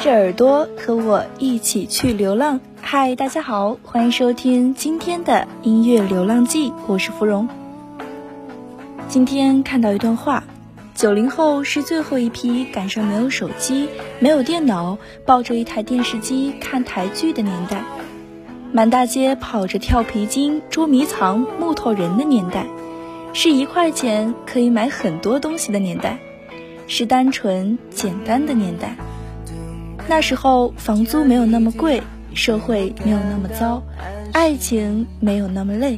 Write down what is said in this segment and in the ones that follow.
着耳朵和我一起去流浪。嗨，大家好，欢迎收听今天的音乐流浪记，我是芙蓉。今天看到一段话：九零后是最后一批赶上没有手机、没有电脑，抱着一台电视机看台剧的年代；满大街跑着跳皮筋、捉迷藏、木头人的年代；是一块钱可以买很多东西的年代；是单纯简单的年代。那时候房租没有那么贵，社会没有那么糟，爱情没有那么累。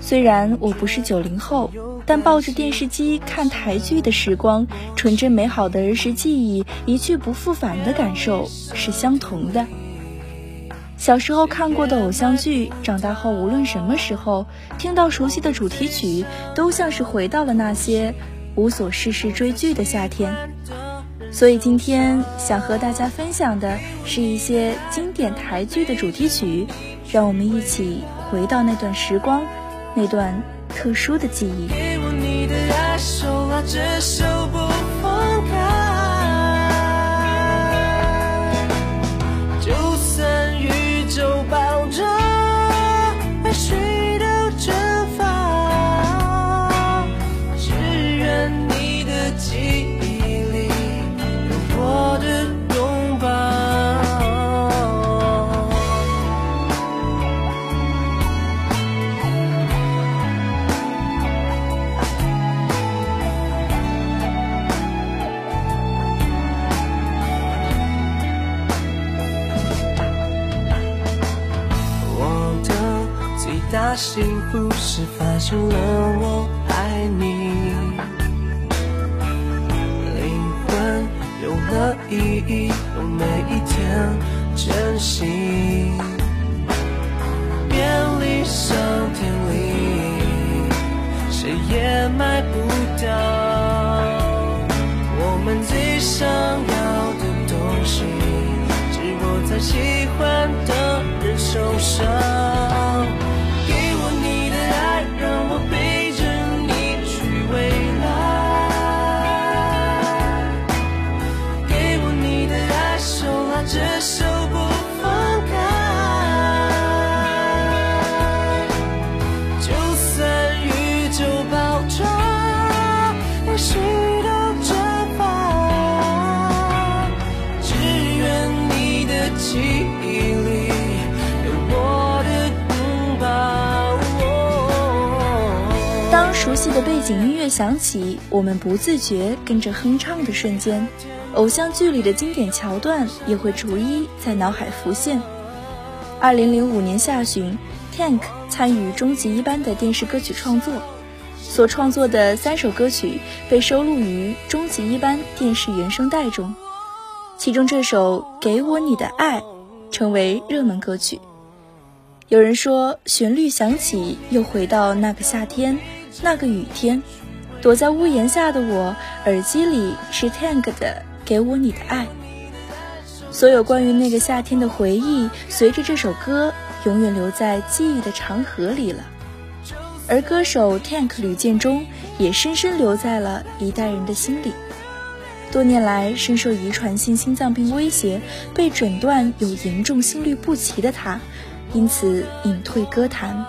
虽然我不是九零后，但抱着电视机看台剧的时光，纯真美好的儿时记忆，一去不复返的感受是相同的。小时候看过的偶像剧，长大后无论什么时候听到熟悉的主题曲，都像是回到了那些无所事事追剧的夏天。所以今天想和大家分享的是一些经典台剧的主题曲，让我们一起回到那段时光，那段特殊的记忆。给我你的爱，手拉着手爱你，灵魂有了意义，用每一天珍惜，便利商店里谁也买不到我们最想要的东西，只握在喜欢的人手上。当熟悉的背景音乐响起，我们不自觉跟着哼唱的瞬间，偶像剧里的经典桥段也会逐一在脑海浮现。二零零五年下旬，Tank 参与终极一班的电视歌曲创作，所创作的三首歌曲被收录于终极一班电视原声带中，其中这首《给我你的爱》成为热门歌曲。有人说，旋律响起，又回到那个夏天，那个雨天，躲在屋檐下的我，耳机里是 Tank 的《给我你的爱》。所有关于那个夏天的回忆，随着这首歌永远留在记忆的长河里了。而歌手 Tank 吕建中也深深留在了一代人的心里。多年来深受遗传性心脏病威胁，被诊断有严重心律不齐的他，因此隐退歌坛。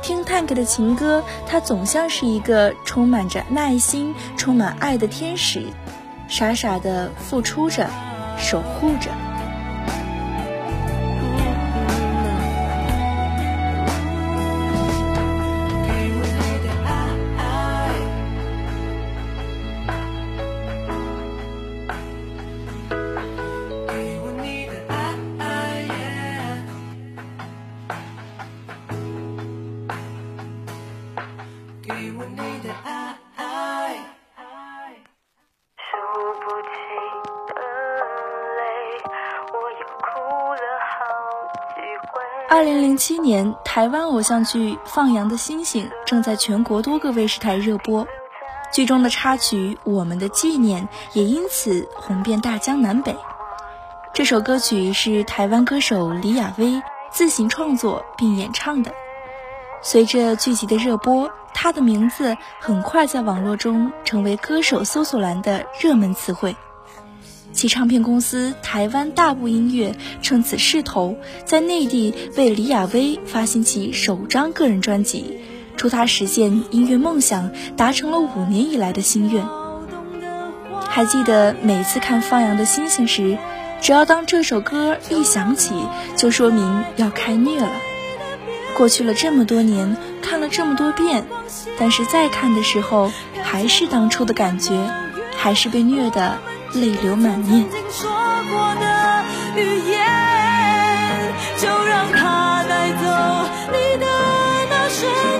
听 Tank 的情歌，他总像是一个充满着耐心、充满爱的天使，傻傻的付出着，守护着。二零零七年，台湾偶像剧《放羊的星星》正在全国多个卫视台热播，剧中的插曲《我们的纪念》也因此红遍大江南北。这首歌曲是台湾歌手李雅薇自行创作并演唱的。随着剧集的热播，她的名字很快在网络中成为歌手搜索栏的热门词汇。其唱片公司台湾大步音乐趁此势头，在内地为李雅薇发行其首张个人专辑，助她实现音乐梦想，达成了五年以来的心愿。还记得每次看《放羊的星星》时，只要当这首歌一响起，就说明要开虐了。过去了这么多年，看了这么多遍，但是再看的时候，还是当初的感觉，还是被虐的。泪流满面，曾经说过的语言，就让它带走你的那瞬间。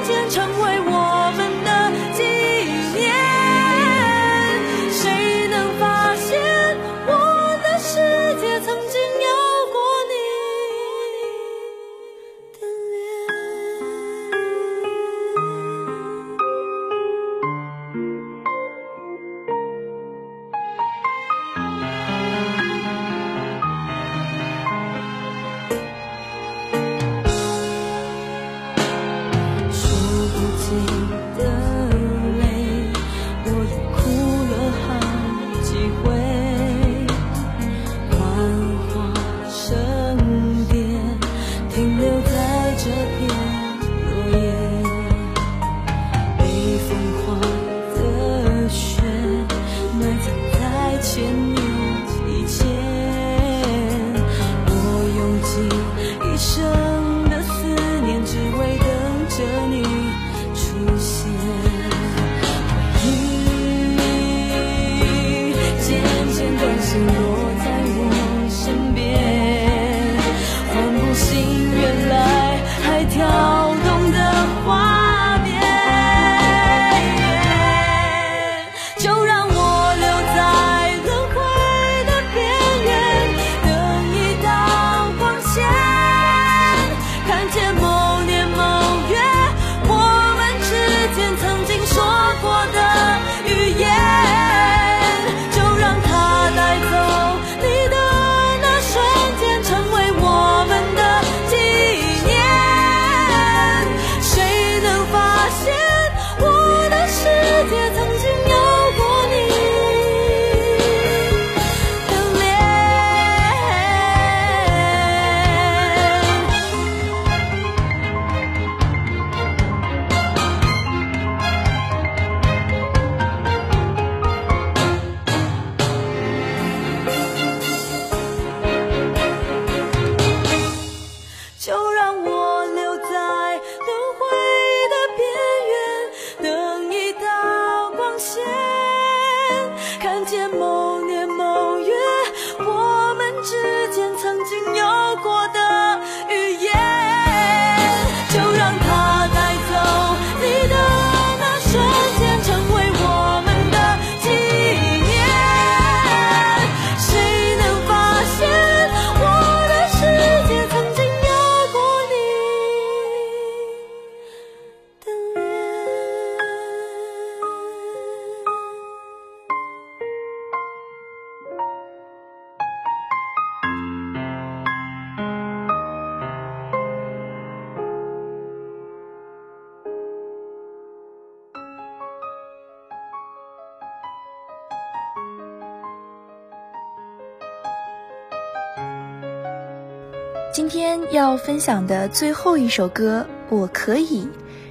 今天要分享的最后一首歌《我可以》，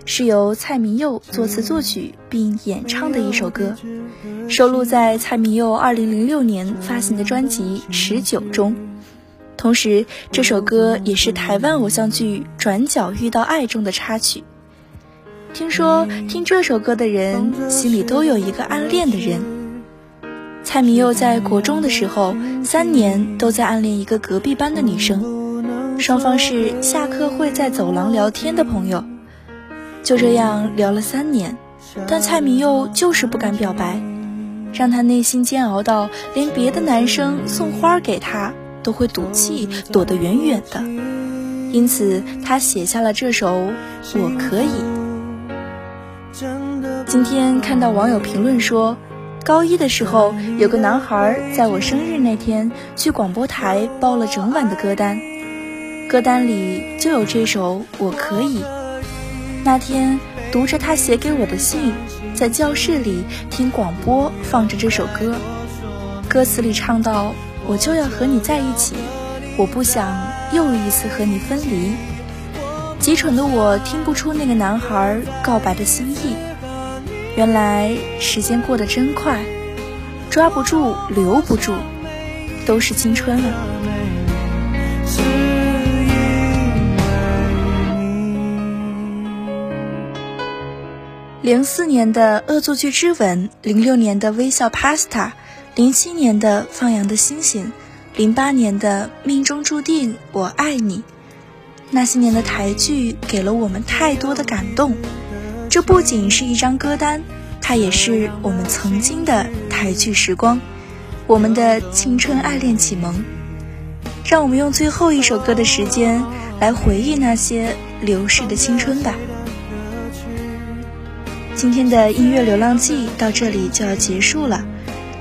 是由蔡明佑作词作曲并演唱的一首歌，收录在蔡明佑2006年发行的专辑《十九》中。同时，这首歌也是台湾偶像剧《转角遇到爱》中的插曲。听说听这首歌的人心里都有一个暗恋的人。蔡明佑在国中的时候，三年都在暗恋一个隔壁班的女生，双方是下课会在走廊聊天的朋友。就这样聊了三年，但蔡明佑就是不敢表白，让他内心煎熬到连别的男生送花给他都会赌气躲得远远的。因此，他写下了这首《我可以》。今天看到网友评论说，高一的时候有个男孩在我生日那天去广播台报了整晚的歌单，歌单里就有这首《我可以》。那天读着他写给我的信，在教室里听广播放着这首歌，歌词里唱到：“我就要和你在一起，我不想又一次和你分离。”极蠢的我听不出那个男孩告白的心意。原来时间过得真快，抓不住，留不住，都是青春了。零四年的《恶作剧之吻》，零六年的《微笑 Pasta》，零七年的《放羊的星星》，零八年的《命中注定我爱你》，那些年的台剧给了我们太多的感动。这不仅是一张歌单，它也是我们曾经的台剧时光，我们的青春爱恋启蒙。让我们用最后一首歌的时间来回忆那些流逝的青春吧。今天的音乐流浪记到这里就要结束了。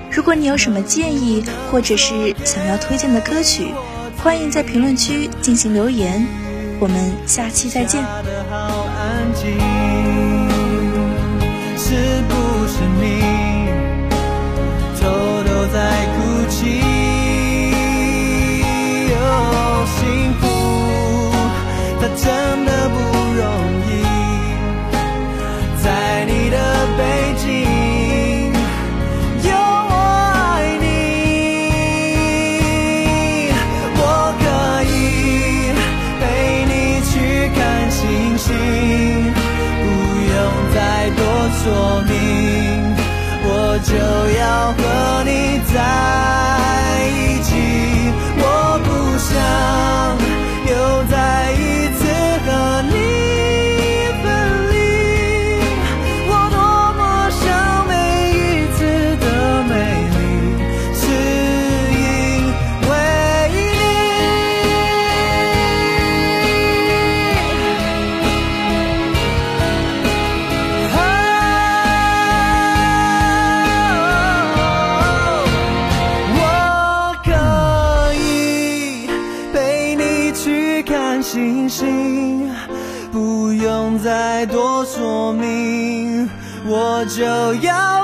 如果你有什么建议，或者是想要推荐的歌曲，欢迎在评论区进行留言。我们下期再见。是不是你就要和你在。我就要